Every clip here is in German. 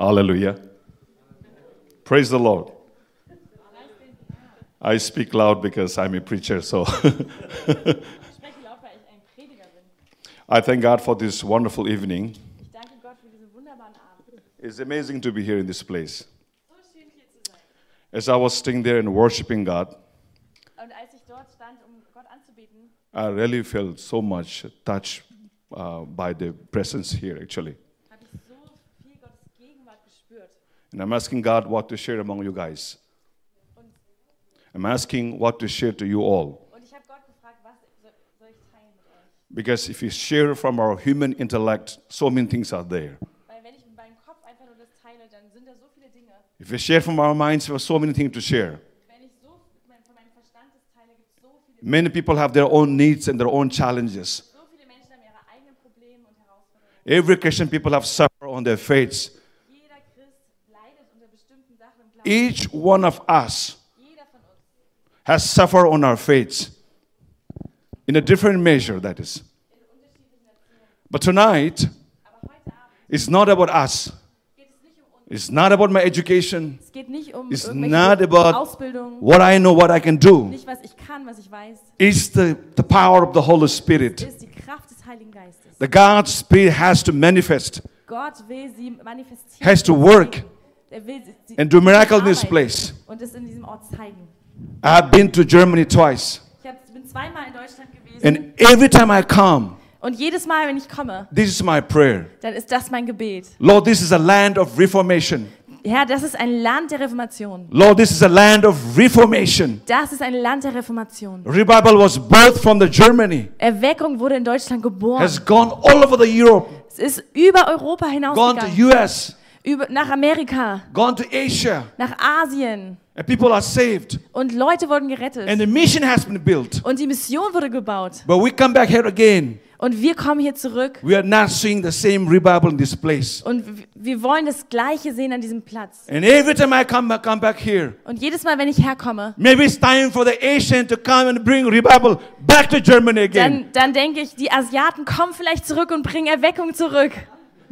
Hallelujah. Praise the Lord. I speak loud because I'm a preacher, so. I thank God for this wonderful evening. It's amazing to be here in this place. As I was sitting there and worshiping God, I really felt so much touched uh, by the presence here, actually. And I'm asking God what to share among you guys. Und, I'm asking what to share to you all. und ich habe Gott gefragt, was soll, soll ich teilen mit euch? Because if you share from our human intellect, so many things are there. Weil wenn ich mit meinem Kopf einfach nur das teile, dann sind da so viele Dinge. If we share from our minds, we have so many things to share. Wenn ich so mein- von meinem Verstand das teile, gibt es so viele Many people have their own needs and their own challenges. So viele Menschen haben ihre eigenen Probleme und Herausforderungen. Every Christian people have suffered on their faiths. Each one of us Jeder von uns. has suffered on our faiths in a different measure, that is. But tonight, Aber heute Abend it's not about us. geht es nicht uns. It's not about my education, Es geht nicht um It's not about- what I know, what I can do. nicht kann, was ich weiß. It's the, the power of the Holy Spirit. Es ist die Kraft des Heiligen Geistes. The God's Spirit has to manifest, has to work, Er will sie and do miracle in this place. Und es in diesem Ort zeigen. I've been to Germany twice, Ich hab, bin zweimal in Deutschland gewesen. and every time I come, und jedes Mal, wenn ich komme, this is my prayer. dann ist das mein Gebet. Lord, this is a land of reformation. Herr, das ist ein Land der Reformation. Lord, this is a land of reformation. Das ist ein Land der Reformation. Revival was birthed from the Germany, Erweckung wurde in Deutschland geboren. has gone all over the Europe, Es ist über Europa gone hinausgegangen. to US, Über, nach Amerika, gone to Asia, nach Asien. and people are saved. Und Leute wurden gerettet. And the mission has been built. Und die Mission wurde gebaut. But we come back here again. Und wir kommen hier zurück. We are not seeing the same revival in this place. Und wir wollen das Gleiche sehen an diesem Platz. And every time I come back, come back here, Und jedes Mal, wenn ich herkomme, maybe it's time for the Asian to come and bring revival back to Germany again. dann, dann denke ich, die Asiaten kommen vielleicht zurück und bringen Erweckung zurück.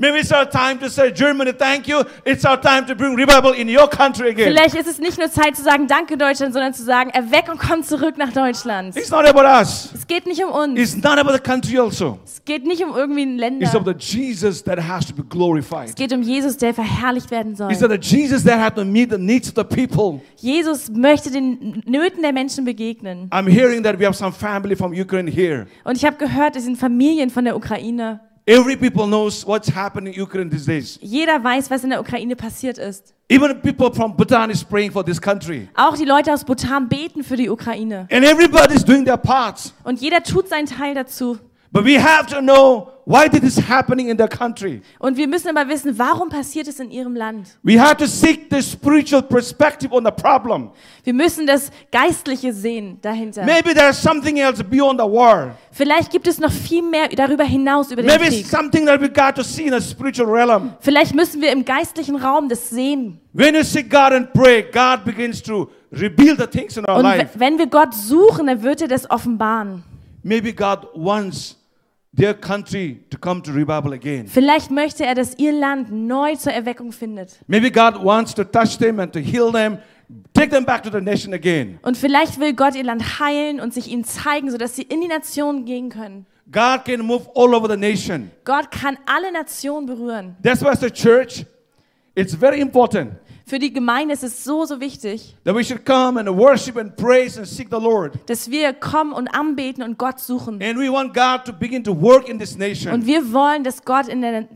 Maybe it's our time to say, Germany, thank you. It's our time to bring revival in your country again. Vielleicht ist es nicht nur Zeit zu sagen, danke Deutschland, sondern zu sagen, Erweckung kommt zurück nach Deutschland. It's not about us. Es geht nicht um uns. It's not about the country also. Es geht nicht um irgendwie ein It's Länder. of the Jesus that has to be glorified. Es geht um Jesus, der verherrlicht werden soll. It's the Jesus that has to meet the needs of the people. Jesus möchte den Nöten der Menschen begegnen. I'm hearing that we have some family from Ukraine here. Und ich habe gehört, es sind Familien von der Ukraine. Every people knows what's happening in Ukraine these days. Jeder weiß, was in der Ukraine passiert ist. Even people from Bhutan is praying for this country. Auch die Leute aus Bhutan beten für die Ukraine. And everybody's doing their parts. Und jeder tut seinen Teil dazu. But we have to know why did this happening in their country. Und wir müssen aber wissen, warum passiert es in ihrem Land? We have to seek the spiritual perspective on the problem. Wir müssen das Geistliche sehen dahinter. Maybe there's something else beyond the war. Vielleicht gibt es noch viel mehr darüber hinaus über den Maybe Krieg. something that we got to see in the spiritual realm. Vielleicht müssen wir im geistlichen Raum das sehen. When you seek God and pray, God begins to reveal the things in our Und life. wenn wir Gott suchen, dann wird er das offenbaren. Maybe God wants their country to come to revival again. Vielleicht möchte er, dass ihr Land neu zur Erweckung findet. Maybe God wants to touch them and to heal them, take them back to the nation again. Und vielleicht will Gott ihr Land heilen und sich ihnen zeigen, sodass sie in die Nationen gehen können. God can move all over the nation. Gott kann alle Nationen berühren. That's why as a church, it's very important Für die Gemeinde ist es so, so wichtig, that we should come and worship and praise and seek the Lord. dass wir kommen und anbeten und Gott suchen. And we want God to begin to work in this nation. Und wir wollen, dass Gott in der,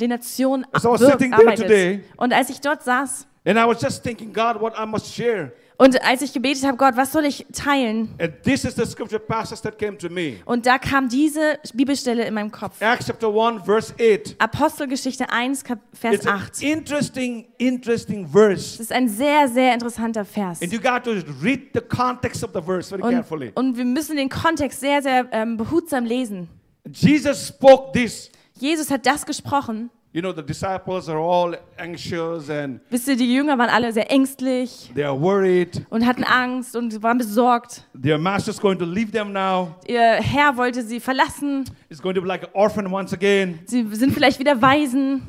wirkt, sitting there arbeitet. today- Und als ich dort saß And I was just thinking, God, what I must share. Und als ich gebetet habe, Gott, was soll ich teilen? And this is the scripture passage that came to me. Und da kam diese Bibelstelle in meinem Kopf. Acts chapter 1, verse 8. Apostelgeschichte 1, Kap- Vers It's an 8. interesting, interesting verse. Das ist ein sehr, sehr interessanter Vers. Und, und wir müssen den Kontext sehr, sehr ähm, behutsam lesen. Jesus spoke this. Jesus hat das gesprochen. You know, the disciples are all anxious and Wisst ihr, die Jünger waren alle sehr ängstlich they are worried. und hatten Angst und waren besorgt. Their master's going to leave them now. Ihr Herr wollte sie verlassen. It's going to be like an orphan once again. Sie sind vielleicht wieder Waisen.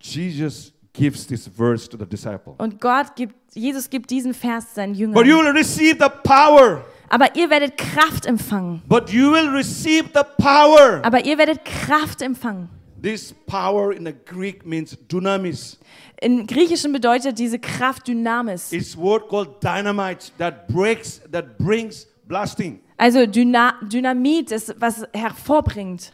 Jesus gives this verse to the disciple. Und Gott gibt, Jesus gibt diesen Vers seinen But Jüngern. you will receive the power. Aber ihr werdet Kraft empfangen. But you will receive the power. Aber ihr werdet Kraft empfangen. This power in the Greek means dunamis. Im Griechischen bedeutet diese Kraft Dynamis. It's word called dynamite that breaks, that brings blasting. Also Dyna Dynamit ist, was hervorbringt.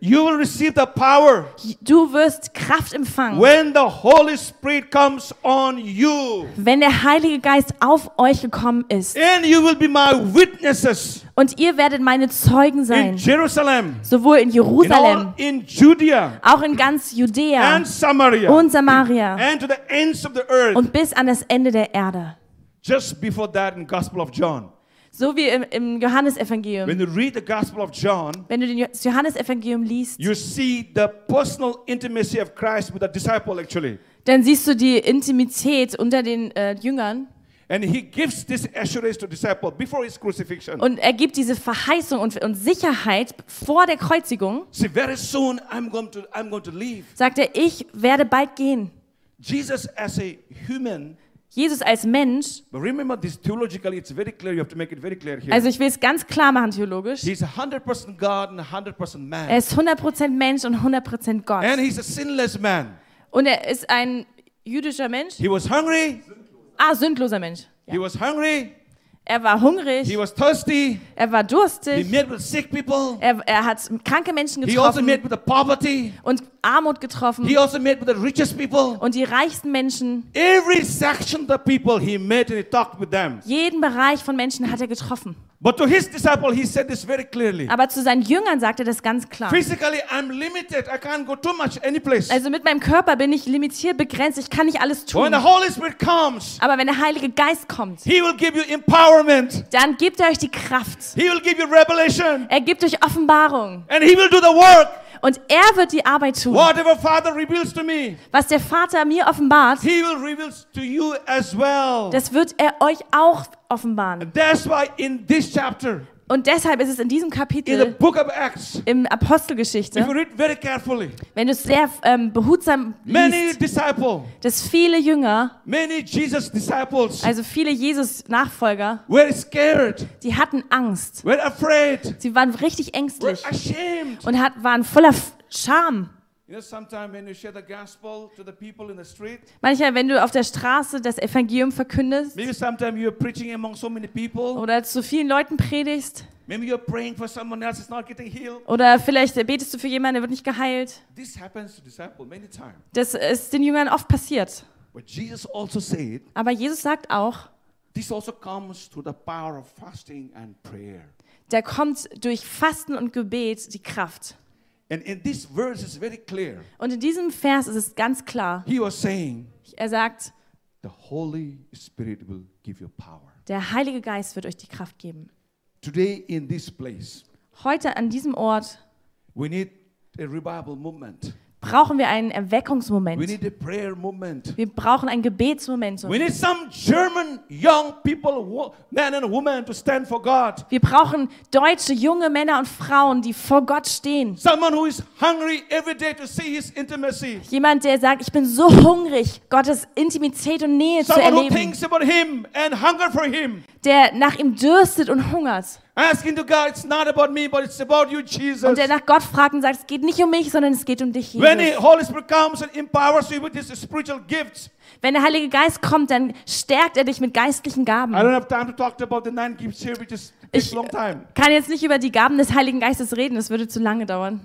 You will receive the power Du wirst Kraft empfangen, when the Holy Spirit comes on you. wenn der Heilige Geist auf euch gekommen ist. And you will be my witnesses Und ihr werdet meine Zeugen in sein, Jerusalem, sowohl in in, all, Jerusalem, in Judea auch in ganz Judäa and Samaria und Samaria and to the ends of the earth. und bis an das Ende der Erde. Just before that in Gospel of John. So wie im, im When Johannesevangelium. you read the Gospel of John, Wenn du das Johannesevangelium liest, you see the personal intimacy of Christ with the disciple actually. dann siehst du die Intimität unter den äh, Jüngern And he gives this assurance to disciple before his crucifixion. und er gibt diese Verheißung und, und Sicherheit vor der Kreuzigung. See, very soon I'm going to I'm going to leave. Sagt er, ich werde bald gehen. Jesus as a human, Jesus als Mensch, also ich will es ganz klar machen theologisch, he's 100% God and 100% man. er ist 100% Mensch und 100% Gott. and he's a sinless man. Und er ist ein jüdischer Mensch, He was hungry. ah, sündloser Mensch. He was hungry. Er war hungrig, He was thirsty. er war He durstig, met with sick people. er, er hat kranke Menschen He also getroffen met with the poverty. und Armut getroffen He also met with the richest people. und die reichsten Menschen. Every section of the people he met and he talked with them. Jeden Bereich von Menschen hat er getroffen. But to his disciple, he said this very clearly. Aber zu seinen Jüngern sagt er das ganz klar. Physically, I'm limited. I can't go too much any place. Also mit meinem Körper bin ich limitiert, begrenzt. Ich kann nicht alles But when tun. the Holy Spirit comes, Aber wenn der Heilige Geist kommt, he will give you empowerment. dann gibt er euch die Kraft. He will give you revelation. Er gibt euch Offenbarung. And he will do the work. Und er wird die Arbeit tun. Whatever Father reveals to me, Was der Vater mir offenbart, he will reveal to you as well. das wird er euch auch offenbaren. That's why in this chapter, Und deshalb ist es in diesem Kapitel Acts, im Apostelgeschichte, wenn du es sehr ähm, behutsam many liest, dass viele Jünger, also viele Jesus-Nachfolger, were scared, die hatten Angst. were afraid, Sie waren richtig were ängstlich ashamed. und hat, waren voller Scham. You know, sometimes when you share the gospel to the people in the street, Manchmal, wenn du auf der Straße das Evangelium verkündest maybe sometimes you're preaching among so many people, oder zu vielen Leuten predigst maybe you're praying for someone else is not getting healed. oder vielleicht betest du für jemanden, der wird nicht geheilt. This happens to disciples many times. Das ist den Jüngern oft passiert. But Jesus also said, Aber Jesus sagt auch, this also comes through the power of fasting and prayer. da kommt durch Fasten und Gebet die Kraft. And in this verse, it's very clear. Und in diesem Vers ist es ganz klar. He was saying, Er sagt, the Holy Spirit will give you power. der Heilige Geist wird euch die Kraft geben. Today, in this place, Heute an diesem Ort we need a revival movement. Brauchen wir einen We Erweckungsmoment. Wir brauchen ein Gebetsmomentum. We need some German young people, wo- men and women, to stand for God. Wir brauchen deutsche junge Männer und Frauen, die vor Gott stehen. Someone who is hungry every day to see His intimacy. Jemand, der sagt, ich bin so hungrig, Gottes Intimität und Nähe zu Someone who erleben. thinks about Him and hunger for Him. Der nach ihm dürstet und hungert. Asking to God, it's not about me, but it's about you, Jesus. Und der nach Gott fragt und sagt, es geht nicht um mich, sondern es geht um dich, When the Jesus. Holy Spirit comes and empowers you with His spiritual gifts, Wenn der Heilige Geist kommt, dann stärkt er dich mit geistlichen Gaben. I don't have time to talk about the nine gifts here, which is takes Ich a long time. kann jetzt nicht über die Gaben des Heiligen Geistes reden, das würde zu lange dauern.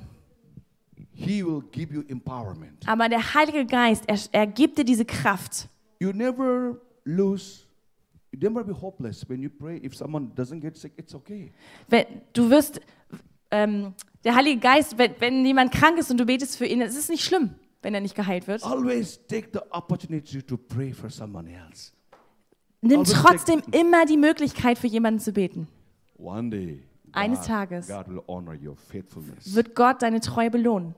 He will give you empowerment. Aber der Heilige Geist, er, er gibt dir diese Kraft. You never lose, you never be hopeless when you pray. If someone doesn't get sick, it's okay. Wenn, du wirst, ähm, der Heilige Geist, wenn, wenn jemand krank ist und du betest für ihn, es ist nicht schlimm, wenn er nicht geheilt wird. Always take the opportunity to pray for someone else. Nimm Also trotzdem immer die Möglichkeit, für jemanden zu beten. One day, Eines God, Tages God will honor your faithfulness. wird Gott deine Treue belohnen.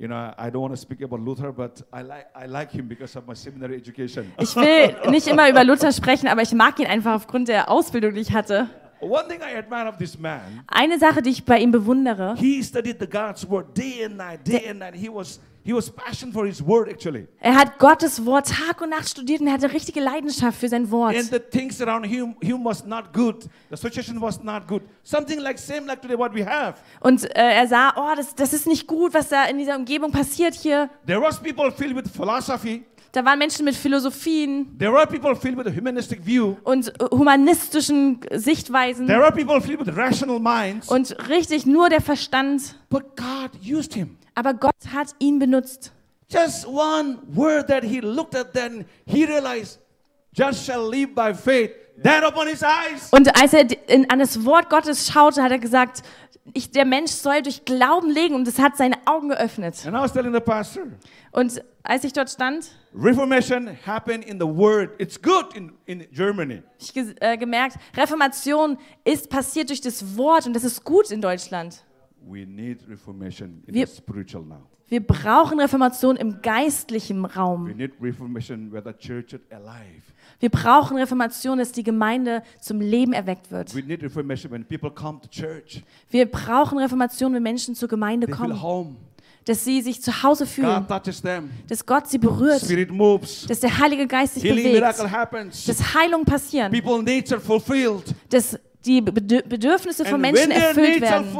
You know, I don't want to speak about Luther, but I like I like him because of my seminary education. Ich will nicht immer über Luther sprechen, aber ich mag ihn einfach aufgrund der Ausbildung, die ich hatte. One thing I admire of this man, Eine Sache, die ich bei ihm bewundere, he studied the God's word day and night, day and night. He was He was passionate for his word actually. Er hat Gottes Wort Tag und Nacht studiert und er hatte richtige Leidenschaft für sein Wort. And the things around him, him was not good. The situation was not good. Something like same like today what we have. Und äh, er sah, oh, das, das ist nicht gut, was da in dieser Umgebung passiert hier. There was people filled with philosophy. Da waren Menschen mit Philosophien There were people filled with a humanistic view. und äh, humanistischen Sichtweisen There are people filled with rational minds. und richtig nur der Verstand. But God used him. Aber Gott hat ihn benutzt. Just one word that he looked at, then he realized, just shall live by faith. That opened his eyes. Und als er in, an das Wort Gottes schaute, hat er gesagt, ich, der Mensch soll durch Glauben leben und es hat seine Augen geöffnet. And I was telling the pastor, Und als ich dort stand, Reformation happened in the word. It's good in, in Germany. habe ich äh, gemerkt, Reformation ist passiert durch das Wort und das ist gut in Deutschland. We need reformation in Wir- the spiritual now. Wir brauchen Reformation im geistlichen We Raum. need reformation where the church is alive. Wir brauchen Reformation, dass die Gemeinde zum Leben erweckt wird. We need reformation when people come to church. Wir brauchen Reformation, wenn Menschen zur Gemeinde kommen, home. dass sie sich zu Hause fühlen, God touches them. dass Gott sie berührt, Spirit moves. dass der Heilige Geist sich bewegt, dass are fulfilled. dass die Bedür- Bedürfnisse von Menschen erfüllt werden.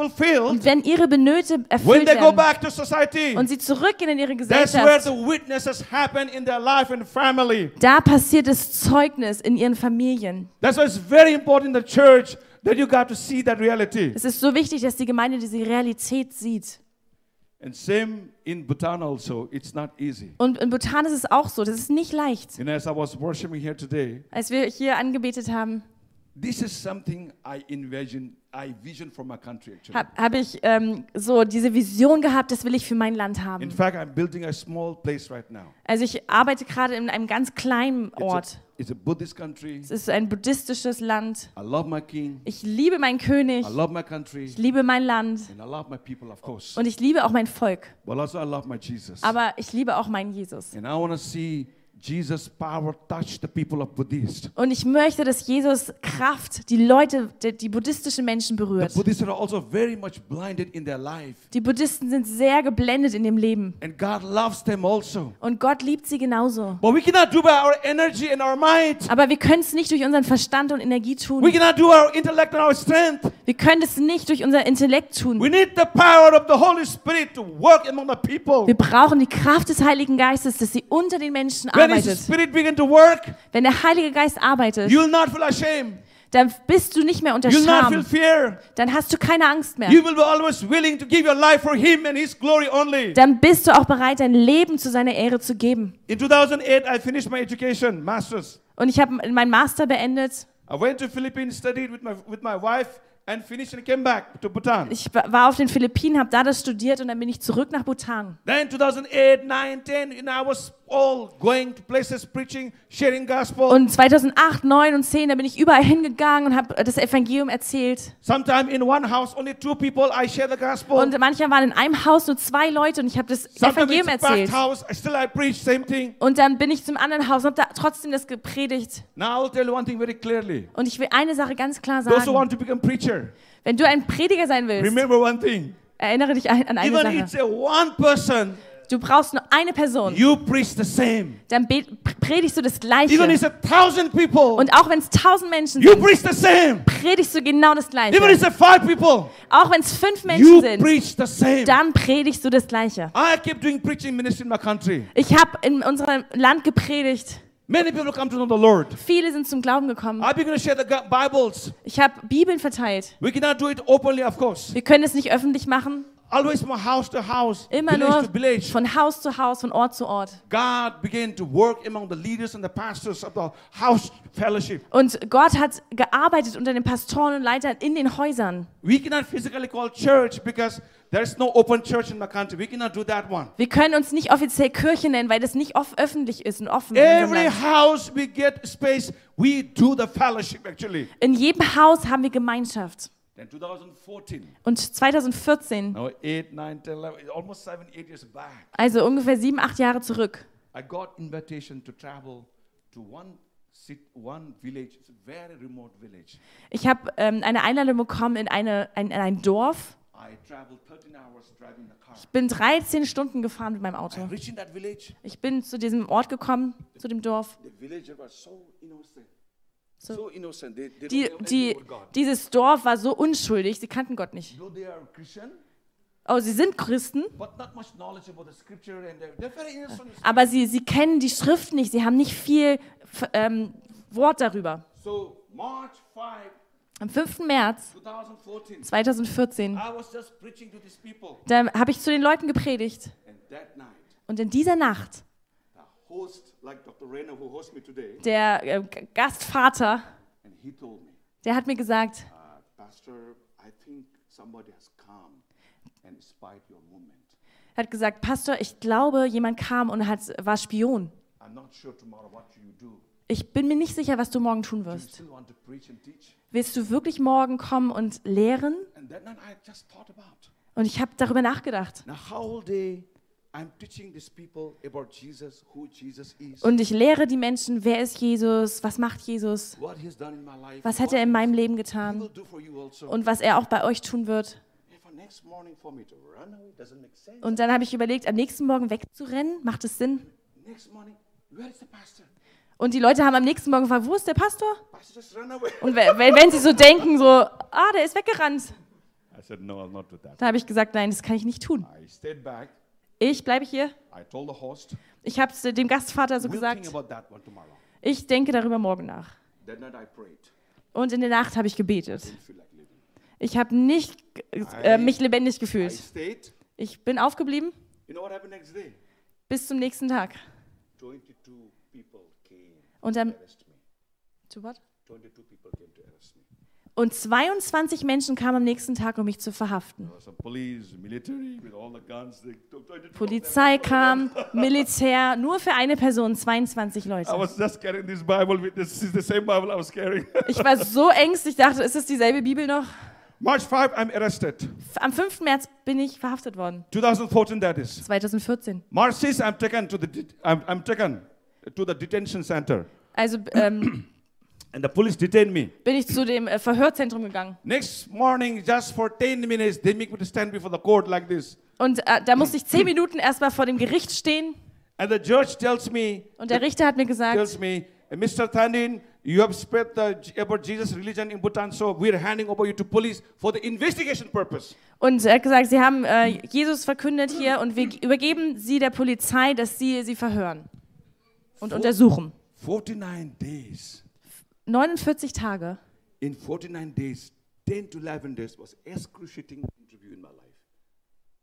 Und wenn ihre Benöte erfüllt they go werden back to society, und sie zurückgehen in ihre that's where Gesellschaft, the witnesses happen in their life and family. da passiert das Zeugnis in ihren Familien. That's why it's very important in the church that you got to see that reality. Es ist so wichtig, dass die Gemeinde diese Realität sieht. And same in Bhutan also, it's not easy. Und in Bhutan ist es auch so, das ist nicht leicht. You know, as I was worshiping here today, Als wir hier angebetet haben, this is something I envision, I vision for my country actually. habe hab ich ähm, so diese Vision gehabt, das will ich für mein Land In haben. fact, I'm building a small place right now. Also ich arbeite gerade in einem ganz kleinen It's a, Ort. it's a Buddhist country. Es ist ein buddhistisches Land. I love my king. Ich liebe meinen König, I love my country. ich liebe mein Land And I love my people, of course. und ich liebe auch mein Volk. But also I love my Jesus. Aber ich liebe auch meinen Jesus. And I want to see Jesus' power touch the people of Buddhist. Und ich möchte, dass Jesus Kraft die Leute, die, die buddhistischen Menschen The berührt. Buddhists are also very much blinded in their life. Die Buddhisten sind sehr geblendet in dem Leben. And God loves them also. Und Gott liebt sie genauso. But we cannot do by our energy and our might. Aber wir können es nicht durch unseren Verstand und Energie We tun. cannot do our intellect and our strength. Wir können es nicht durch unser Intellekt tun. We need the power of the Holy Spirit to work among the people. Wir brauchen die Kraft des Heiligen Geistes, dass sie unter den Menschen His arbeitet. Wenn der Heilige Geist arbeitet, you will not feel ashamed. dann bist du nicht mehr unter Scham. fear. Dann hast du keine Angst mehr. You will be always willing to give your life for Him and His glory only. Dann bist du auch bereit, dein Leben zu seiner Ehre zu geben. In 2008, I finished my education, master's. Und ich habe meinen Master beendet. I went to Philippines, studied with my with my wife, and finished and came back to Bhutan. Ich war auf den Philippinen, habe da das studiert und dann bin ich zurück nach Bhutan. Then 2008, 9, 10, you know, I was all going to places preaching, sharing gospel. Und 2008, 9 und 10, da bin ich überall hingegangen und habe das Evangelium erzählt. Sometime in one house, only two people, I share the gospel. Und manchmal waren in einem Haus nur zwei Leute und ich habe das Sometimes Evangelium it's erzählt. house, still I preach, same thing. Und dann bin ich zum anderen Haus und habe da trotzdem das gepredigt. Now I'll tell you one thing very clearly. Und ich will eine Sache ganz klar Those who sagen. want to become preacher, Wenn du ein Prediger sein willst, remember one thing. erinnere dich an eine Even it's Sache. a one person, Du brauchst nur eine Person. you preach the same. Dann predigst du das Even Gleiche. it's a thousand people, Und auch wenn es tausend Menschen you sind, preach the same. predigst du genau das Even it's Gleiche. a five people, Auch wenn es fünf Menschen you sind, preach the same. dann predigst du das Gleiche. I keep doing preaching ministry in my country. Ich habe in unserem Land gepredigt. Many people come to know the Lord. Viele sind zum Glauben gekommen. I begin to share the Bibles. Ich habe Bibeln verteilt. We cannot do it openly, of course. Wir können es nicht öffentlich machen. Always from house to house, Immer village nur to village. von Haus zu Haus, von Ort zu Ort. God began to work among the leaders and the pastors of the house fellowship. Und Gott hat gearbeitet unter den Pastoren und Leitern in den Häusern. We cannot physically call church because there's no open church in my country. We cannot do that one. Wir können uns nicht offiziell Kirche nennen, weil das nicht off öffentlich ist und offen. Every house we get space, we do the fellowship actually. in jedem Haus haben wir Gemeinschaft. Then 2014, Und 2014, now 8, 9, 10, 11, almost 7, 8 years back, also ungefähr sieben, acht Jahre zurück, I got invitation to travel to one ich habe ähm, eine Einladung bekommen in, eine, ein, in ein Dorf. I traveled 13 hours driving the car. Ich bin 13 Stunden gefahren mit meinem Auto. Ich bin zu diesem Ort gekommen, zu dem Dorf. So innocent. So- So, innocent. They, they Die, die, dieses Dorf war so unschuldig, sie kannten Gott nicht. Though they are Christian, Oh, sie sind Christen, aber sie, sie kennen die Schrift nicht, sie haben nicht viel ähm, Wort darüber. So March 5, Am 5. März 2014, 2014, I was just preaching to these people, da habe ich zu den Leuten gepredigt. Und in dieser Nacht, host, like Dr. Rena, who hosts me today, der äh, Gastvater, and he told me, der hat mir gesagt, uh, Pastor, I think somebody has come and spied your movement. er hat gesagt, Pastor, ich glaube, jemand kam und hat, war Spion. I'm not sure tomorrow what you do. Ich bin mir nicht sicher, was du morgen tun wirst. Willst du wirklich morgen kommen und lehren? Und ich habe darüber nachgedacht. Now, Jesus, Jesus Und ich lehre die Menschen, wer ist Jesus, was macht Jesus, was hat er in meinem Leben getan also. und was er auch bei euch tun wird. Und dann habe ich überlegt, am nächsten Morgen wegzurennen, macht es Sinn? Next morning, where is the pastor? Und die Leute haben am nächsten Morgen gefragt, wo ist der Pastor? Und we- wenn, wenn sie so denken, so, ah, der ist weggerannt, da habe ich gesagt, nein, das kann ich nicht tun. Ich bleibe hier. Ich habe es dem Gastvater so gesagt, ich denke darüber morgen nach. Und in der Nacht habe ich gebetet. Ich habe nicht äh, mich lebendig gefühlt. Ich bin aufgeblieben bis zum nächsten Tag. 22 people came Und dann, to what? 22 people came. Und 22 Menschen kamen am nächsten Tag, um mich zu verhaften. There was some police, military, with all the guns. They took 22 of them. Polizei kam, Militär, nur für eine Person, 22 I Leute. was just carrying this Bible. With this is the same Bible I was carrying. Ich war so ängstlich, ich dachte, ist es dieselbe Bibel noch? March 5, I'm arrested. Am 5. März bin ich verhaftet worden, 2014, that is. 2014. March 6, I'm taken to the I'm, I'm taken to the detention center, Also ähm, and the police detained me. bin ich zu dem äh, Verhörzentrum gegangen. Next morning, just for 10 minutes, they make me stand before the court like this, Und äh, da musste ich 10 Minuten erstmal vor dem Gericht stehen. and the judge tells me, Und der Richter hat mir gesagt, tells me, Mr. Thandin, you have spread the about Jesus religion in Bhutan, so we are handing over you to police for the investigation purpose. und er hat gesagt, sie haben äh, Jesus verkündet hier und wir übergeben sie der Polizei, dass sie sie verhören und untersuchen. 49 days. 49 Tage. In 49 days, 10 to 11 days was excruciating interview in my life.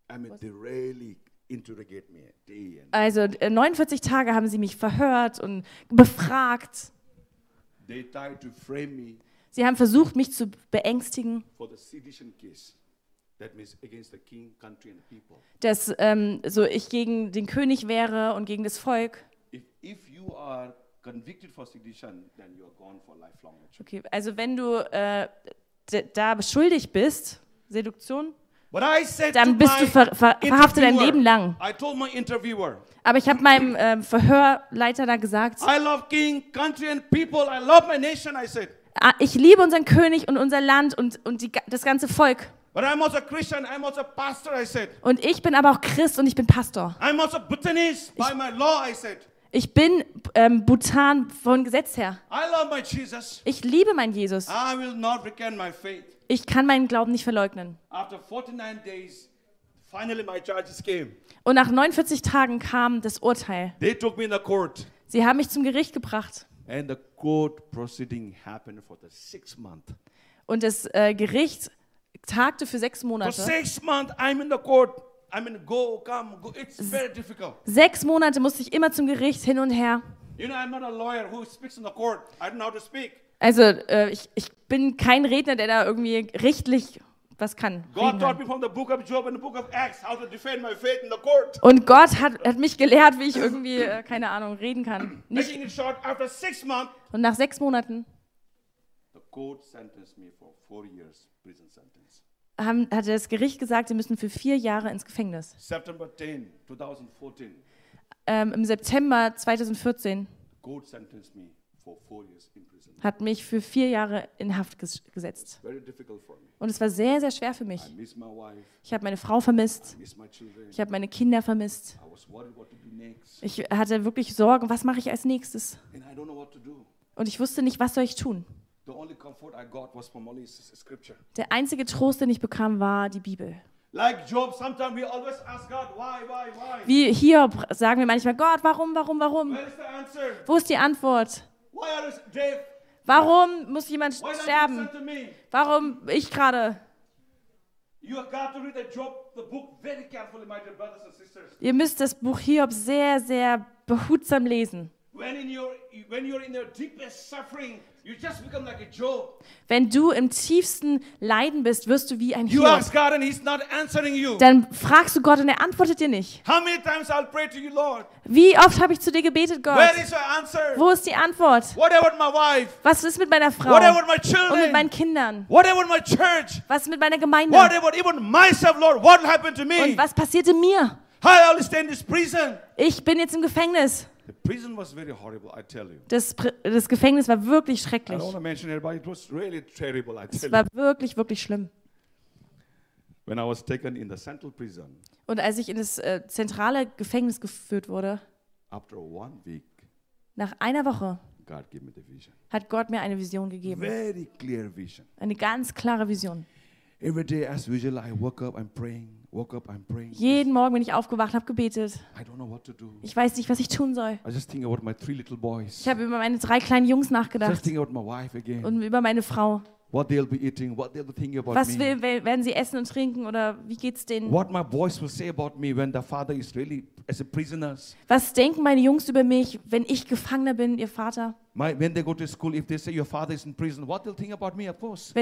I mean, they really interrogate me day and Also äh, 49 Tage haben sie mich verhört und befragt. they tried to frame me Sie haben versucht, mich zu beängstigen, for the sedition case. That means against the king, country, and people. dass ähm, so ich gegen den König wäre und gegen das Volk. If, if you are convicted for sedition, then you are gone for lifelong. Okay, also wenn du äh, da schuldig bist, Seduktion, But I said Dann bist du ver ver verhaftet dein Leben lang. Aber ich habe meinem ähm, Verhörleiter da gesagt, I love king, country, and people. I love my nation. I said, ah, ich liebe unseren König und unser Land und, und die, das ganze Volk. but I'm also a Christian. I'm also a pastor. I said, Und ich bin aber auch Christ und ich bin Pastor. I'm also Bhutanese by my law. I said, Ich bin ähm, Bhutan von Gesetz her. I love my Jesus. Ich liebe meinen Jesus. I will not recant my faith. Ich kann meinen Glauben nicht verleugnen. After 49 days, finally my charges came. Und nach 49 Tagen kam das Urteil. They took me in the court, Sie haben mich zum Gericht gebracht. and the court proceeding happened for the six month. Und das äh, Gericht tagte für sechs For Monate. six months, I'm in the court. I mean, go, come, go. It's very difficult. Sechs Monate musste ich immer zum Gericht hin und her. You know, I'm not a lawyer who speaks in the court. I don't know how to speak. Also äh, ich, ich bin kein Redner, der da irgendwie rechtlich was kann. God reden taught kann. me from the book of Job and the book of Acts how to defend my faith in the court. Und Gott hat, hat mich gelehrt, wie ich irgendwie, äh, keine Ahnung, reden kann. Nicht. Short, after six months, Und nach sechs Monaten haben, hatte das Gericht gesagt, sie müssen für vier Jahre ins Gefängnis. September 10, 2014, Ähm, Im September 2014 court sentenced me for four years in prison. hat mich für vier Jahre in Haft ges gesetzt. Und es war sehr, sehr schwer für mich. Ich habe meine Frau vermisst. Ich habe meine Kinder vermisst. Ich hatte wirklich Sorgen, was mache ich als nächstes? Und ich wusste nicht, was soll ich tun. The only comfort I got was from only s- s- scripture. Der einzige Trost, den ich bekam, war die Bibel. Like Job, sometimes we always ask God, why, why, why? Wie Hiob sagen wir manchmal, Gott, warum, warum, warum? Wo ist die Antwort? Warum muss jemand sterben? Warum ich gerade? Ihr müsst das Buch Hiob sehr, sehr behutsam lesen. Wenn du im tiefsten Leiden bist, wirst du wie ein Hiob. Dann fragst du Gott und er antwortet dir nicht. How many times I'll pray to you, Lord? Wie oft habe ich zu dir gebetet, Gott? Wo ist die Antwort? Was ist mit meiner Frau? Und mit meinen? Kindern? Was ist mit meiner Gemeinde? Und was passierte mir? Ich bin jetzt im Gefängnis. The prison was very horrible, I tell you. Das, das Gefängnis war wirklich schrecklich. don't want to mention it, but it was really terrible, I Es tell you. war wirklich, wirklich schlimm. When I was taken in the central prison, Und als ich in das äh, zentrale Gefängnis geführt wurde, after one week, nach einer Woche, God gave me the vision. hat Gott mir eine Vision gegeben. Very clear vision. Eine ganz klare Vision. Every day, as usual, I woke up, I'm praying. Woke up, I'm praying. Jeden Morgen bin ich aufgewacht, habe gebetet. I don't know what to do. Ich weiß nicht, was ich tun soll. I just think about my three little boys. Ich habe über meine drei kleinen Jungs Just nachgedacht think about my wife again. und über meine Frau. What they'll be eating, what they'll be thinking about Was will, werden sie essen und trinken oder wie geht's denen? What my boys will say about me when the father is really. Was denken meine Jungs über mich, wenn ich Gefangener bin, ihr Vater? Wenn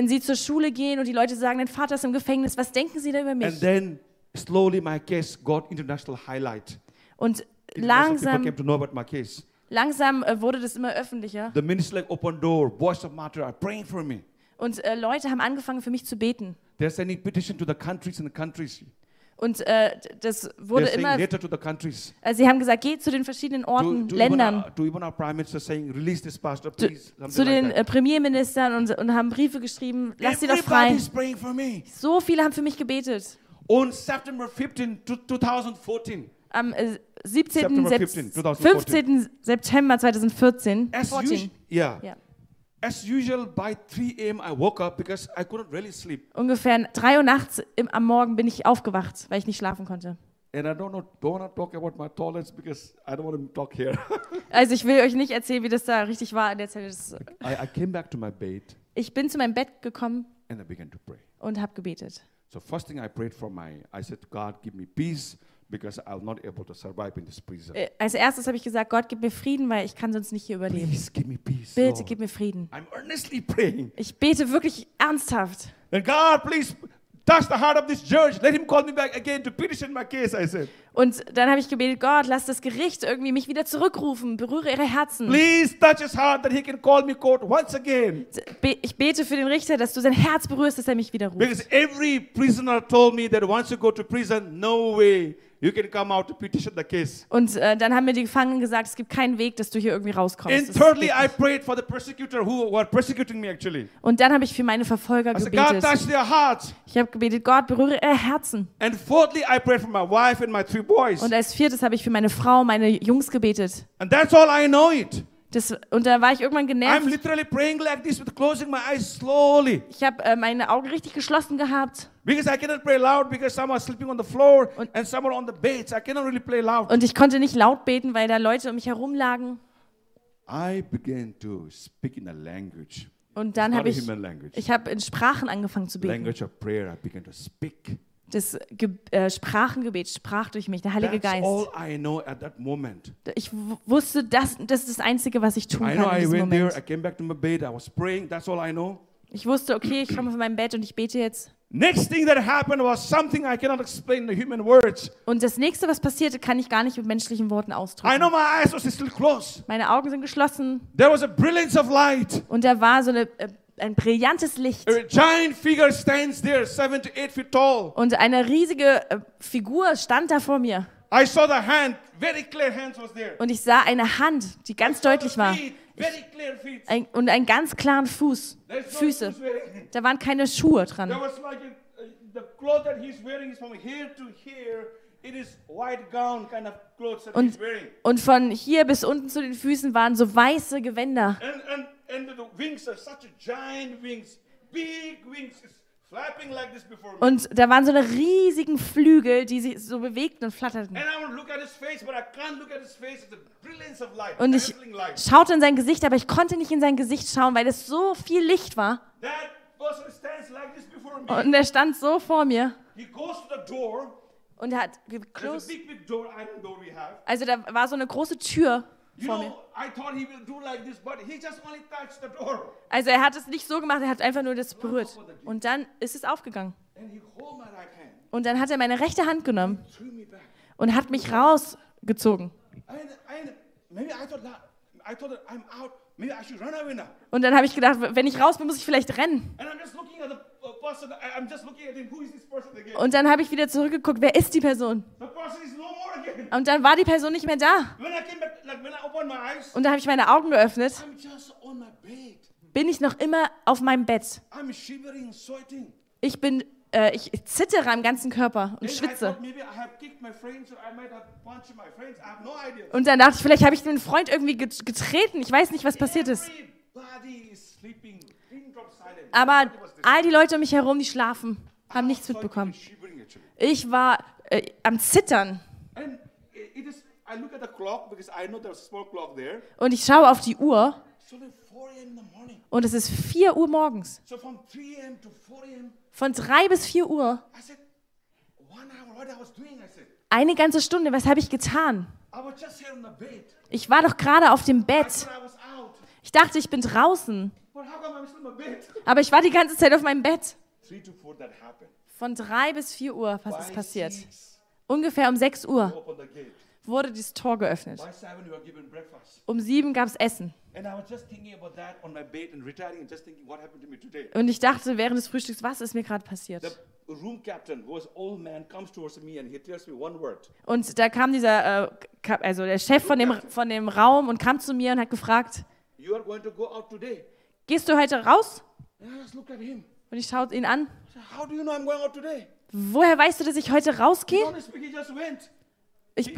sie zur Schule gehen und die Leute sagen, dein Vater ist im Gefängnis, was denken sie da über And mich? then slowly my case got international highlight. Und people langsam, came to know about my case. langsam äh, wurde das immer öffentlicher. The ministry like open door, voice of martyr are praying for me. Und äh, Leute haben angefangen für mich zu beten. They're sending petition to the countries and the countries. Und äh, das wurde saying immer, to the countries. äh, sie haben gesagt, geht zu den verschiedenen To, Orten, to, even Ländern, our, to even our prime minister saying, release this pastor, zu, please. Zu den like äh, Premierministern und, und haben Briefe geschrieben, lass sie doch frei. So viele haben für mich gebetet. On September 15, to- 2014, Am äh, 17. September Sep 15, 2014. 15. September 2014. as 14. usual, yeah. Ja. As usual, by 3 a.m. I woke up because I couldn't really sleep. Ungefähr 3 Uhr nachts im, am Morgen bin ich aufgewacht, weil ich nicht schlafen konnte. And I don't know, don't want to talk about my toilets because I don't want to talk here. Also ich will euch nicht erzählen, wie das da richtig war in der. Das, I, I came back to my bed ich bin zu meinem Bett gekommen and I began to pray. und habe gebetet. So first thing I prayed for my, I said, God, give me peace because I'm not able to survive in this prison. Äh, Als erstes habe ich gesagt, Gott, gib mir Frieden, weil ich kann sonst nicht hier überleben. Please give me peace. Bitte Lord. gib mir Frieden. I'm earnestly praying. Ich bete wirklich ernsthaft. And God, please touch the heart of this judge. Let him call me back again to petition my case, I said. Und dann habe ich gebetet, Gott, lass das Gericht irgendwie mich wieder zurückrufen, berühre ihre Herzen. Please touch his heart that he can call me court once again. Be ich bete für den Richter, dass du sein Herz berührst, dass er mich wieder ruft. Because every prisoner told me that once you go to prison, no way you can come out to petition the case. Und äh, dann haben mir die Gefangenen gesagt, es gibt keinen Weg, dass du hier irgendwie rauskommst. And Das thirdly, geht I nicht. prayed for the persecutor who were persecuting me actually. Und dann habe ich für meine Verfolger I said, God, gebetet. touch their hearts. Ich habe gebetet, Gott, berühre ihre Herzen. And fourthly, I prayed for my wife and my three boys. Und als viertes habe ich für meine Frau, meine Jungs gebetet. And that's all I know it. Das, und da war ich irgendwann I'm genervt. literally praying like this with closing my eyes slowly. Ich habe äh, meine Augen richtig geschlossen gehabt. Because I cannot pray loud because some are sleeping on the floor Und- and some are on the beds. I cannot really play loud. Und ich konnte nicht laut beten, weil da Leute um mich herum lagen. I began to speak in a language. Und dann habe ich, ich habe in Sprachen angefangen zu beten. Language of prayer. I began to speak. Das Ge äh, Sprachengebet sprach durch mich, der Heilige That's Geist. all I know at that moment. Ich wusste, das, das ist das Einzige, was ich tun I kann in I diesem went there, I Moment. came back to my bed, I was praying. That's all I know. Ich wusste, okay, ich komme von meinem Bett und ich bete jetzt. Next thing that happened was something I cannot explain in human words. Und das nächste, was passierte, kann ich gar nicht mit menschlichen Worten I ausdrücken. know my eyes was still closed. Meine Augen sind geschlossen There was a brilliance of light. und da war so eine, äh, ein brillantes Licht. A giant figure stands there, seven to eight feet tall. Und eine riesige äh, Figur stand da vor mir. I saw the hand, very clear hands was there. Und ich sah eine Hand, die ganz I deutlich war. feet, very clear feet. Ein, und einen ganz klaren Fuß. Füße. Da waren keine Schuhe There dran. like a, uh, the cloth that he's wearing is from here to here. Und, und von hier bis unten zu den Füßen waren so weiße Gewänder. Und da waren so eine riesigen Flügel, die sich so bewegten und flatterten. Und ich schaute in sein Gesicht, aber ich konnte nicht in sein Gesicht schauen, weil es so viel Licht war. Und er stand so vor mir He goes to the door. Und er hat There's a close. big, big door, iron door we have. Also da war so eine große Tür You vor mir. know, like this. Also er hat es nicht so gemacht, er hat einfach nur das berührt. Und dann ist es aufgegangen. Right Und dann hat er meine rechte Hand genommen und hat mich rausgezogen. Und dann habe ich gedacht, wenn ich raus bin, muss ich vielleicht rennen. And Und dann habe ich wieder zurückgeguckt, wer ist die Person? Und dann war die Person nicht mehr da. Und da habe ich meine Augen geöffnet, bin ich noch immer auf meinem Bett. Ich bin, äh, ich zittere am ganzen Körper und schwitze. Und dann dachte ich, vielleicht habe ich den Freund irgendwie get- getreten. Ich weiß nicht, was passiert ist. Aber all die Leute um mich herum, die schlafen, haben nichts mitbekommen. Ich war äh, am Zittern und ich schaue auf die Uhr It's only 4 a.m. in the morning. und es ist 4 Uhr morgens. So from 3 a.m. to 4 a.m. Von 3 bis 4 Uhr, eine ganze Stunde, was habe ich getan? Ich war doch gerade auf dem Bett. Ich dachte, ich bin draußen. Aber ich war die ganze Zeit auf meinem Bett. Von 3 bis 4 Uhr, was ist passiert? Ungefähr um 6 Uhr wurde dieses Tor geöffnet. Um 7 gab es Essen. Und ich dachte während des Frühstücks, was ist mir gerade passiert? Und da kam dieser, äh, also der Chef von dem, von dem Raum und kam zu mir und hat gefragt, Gehst du heute raus? Und ich schaute ihn an. Woher weißt du, dass ich heute rausgehe? Ich-.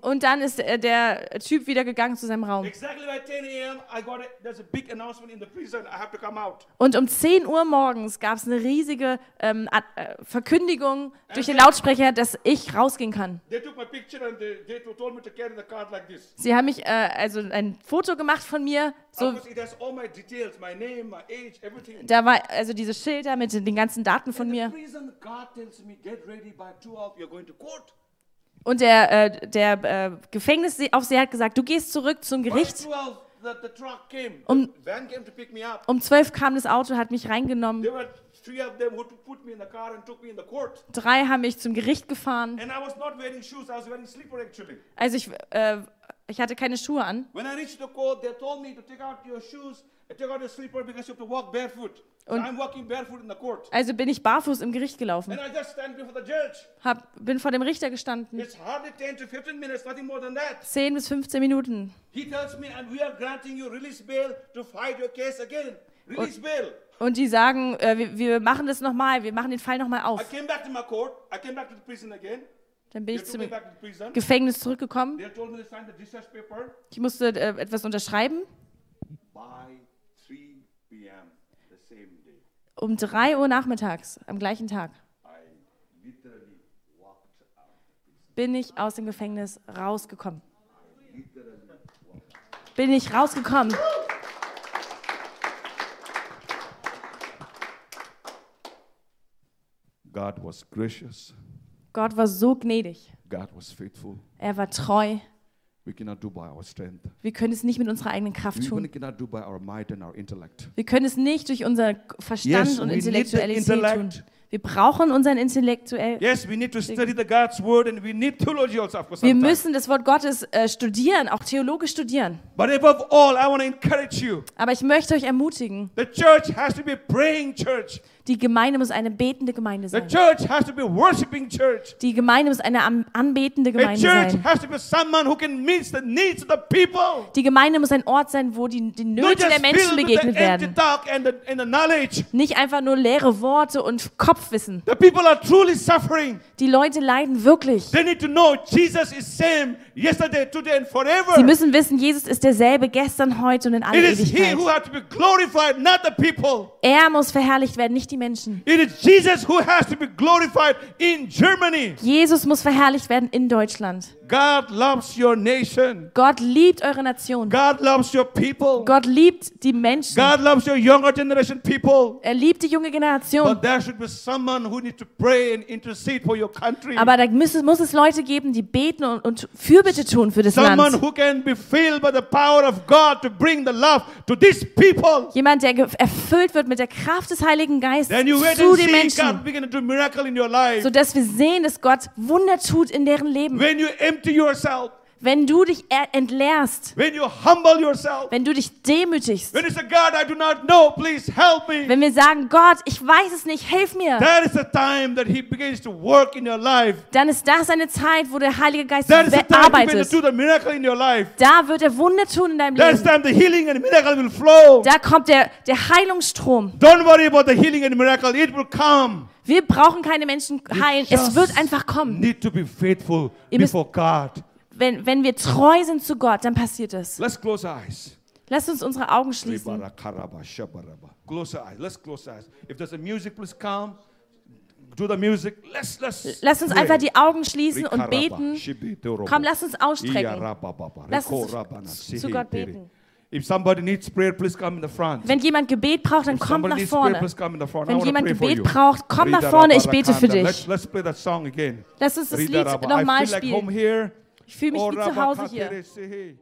Und dann ist äh, der Typ wieder gegangen zu seinem Raum. Exactly by 10 a.m., I got it. There's a big announcement in the prison. I have to come out. Und um 10 Uhr morgens gab es eine riesige ähm, äh, Verkündigung durch den Lautsprecher, dass ich rausgehen kann. They took my picture and they, they told me to carry the card like this. Sie haben mich äh, also ein Foto gemacht von mir. So, Because it has all my details, my name, my age, everything. da war also diese Schilder mit den ganzen Daten von mir. Und der, äh, der äh, Gefängnisaufseher hat gesagt, du gehst zurück zum Gericht. 12, the, the truck came. Um-. Um 12 kam das Auto, hat mich reingenommen. There were three of them who put me in the car and took me in the court. Drei haben mich zum Gericht gefahren. And I was not wearing shoes, I was wearing slipper actually. Also ich, äh, ich hatte keine Schuhe an. When I reached the court, they told me to take out your shoes Und-. Also bin ich barfuß im Gericht gelaufen. And I just stand before the judge. Hab, bin vor dem Richter gestanden. It's hardly 10 to 15 minutes, nothing more than that. 10 bis 15 Minuten. Release bail. Und die sagen, äh, wir, wir machen das nochmal, wir machen den Fall nochmal auf. Dann bin ich zum. Gefängnis zurückgekommen. Ich musste äh, etwas unterschreiben. by 3 p.m. the same day. Um 3 Uhr nachmittags, am gleichen Tag, bin ich aus dem Gefängnis rausgekommen. Bin ich rausgekommen. God was gracious. Gott war so gnädig. God was faithful. Er war treu. We cannot do by our strength. Wir können es nicht mit unserer eigenen Kraft We tun. cannot do by our might and our intellect. Wir können es nicht durch unser Verstand Yes, und we Intellektualität tun. Wir brauchen unseren Intellektuell. Yes, we need to study the God's word and we need theology also, of course. Wir müssen das Wort Gottes äh, studieren, auch theologisch studieren. But above all, I want to encourage you. Aber ich möchte euch ermutigen, The church has to be praying church. Die Gemeinde muss eine betende Gemeinde The sein. church has to be a worshiping church. Die Gemeinde muss eine anbetende Gemeinde church sein. has to be someone who can meet the needs of the people. Die Gemeinde muss ein Ort sein, wo die, die Nöte der Menschen begegnet the werden. and the, and the knowledge. Nicht einfach nur leere Worte und Kopfwissen. The people are truly suffering. Die Leute leiden wirklich. They need to know Jesus is same yesterday, today, and forever. Sie müssen wissen, Jesus ist derselbe gestern, heute und in aller Ewigkeit. the. Er muss verherrlicht werden, nicht die Menschen. It is Jesus who has to be glorified in Germany. Jesus muss verherrlicht werden in Deutschland. God loves your nation. Gott liebt eure Nation. God loves your people. Gott liebt die Menschen. God loves your younger generation people. Er liebt die junge Generation. But there should be someone who needs to pray and intercede for your country. Aber da muss es, muss es Leute geben, die beten und, und Fürbitte tun für das Someone Land. who can be filled by the power of God to bring the love to these people. Jemand, der erfüllt wird mit der Kraft des Heiligen Geistes Wait zu den Menschen, sodass wir sehen, dass Gott Wunder tut in deren Leben. When you empty yourself, Wenn du dich er- entleerst, when you humble yourself, wenn du dich demütigst, when you say, God, I do not know, please help me. wenn wir sagen, Gott, ich weiß es nicht, hilf mir, That is the time that He begins to work in your life. dann ist das eine Zeit, wo der Heilige Geist That is the time He begins arbeitet. to do the miracle in your life. Da wird er Wunder tun in deinem That is Leben. time the healing and miracle will flow. Da kommt der, der Heilungsstrom. Don't worry about the healing and miracle. It will come. Wir brauchen keine Menschen heilen. Es wird einfach kommen. Need to be faithful before God. Wenn, wenn wir treu sind zu Gott, dann passiert es. Let's close our eyes. Lasst uns unsere Augen schließen. Close our eyes. Let's close our eyes. If there's a music, please come. Do the music. Let's let's. Lasst uns einfach die Augen schließen und beten. Komm, lass uns ausstrecken. Lass uns zu Gott beten. If somebody needs prayer, please come in the front. Wenn jemand Gebet braucht, dann somebody nach prayer, vorne. I Wenn jemand Gebet braucht, komm nach vorne, ich bete für dich. Let's, let's play that song again. Lass uns das Lied nochmal spielen. Ich fühle mich wie zu Hause hier.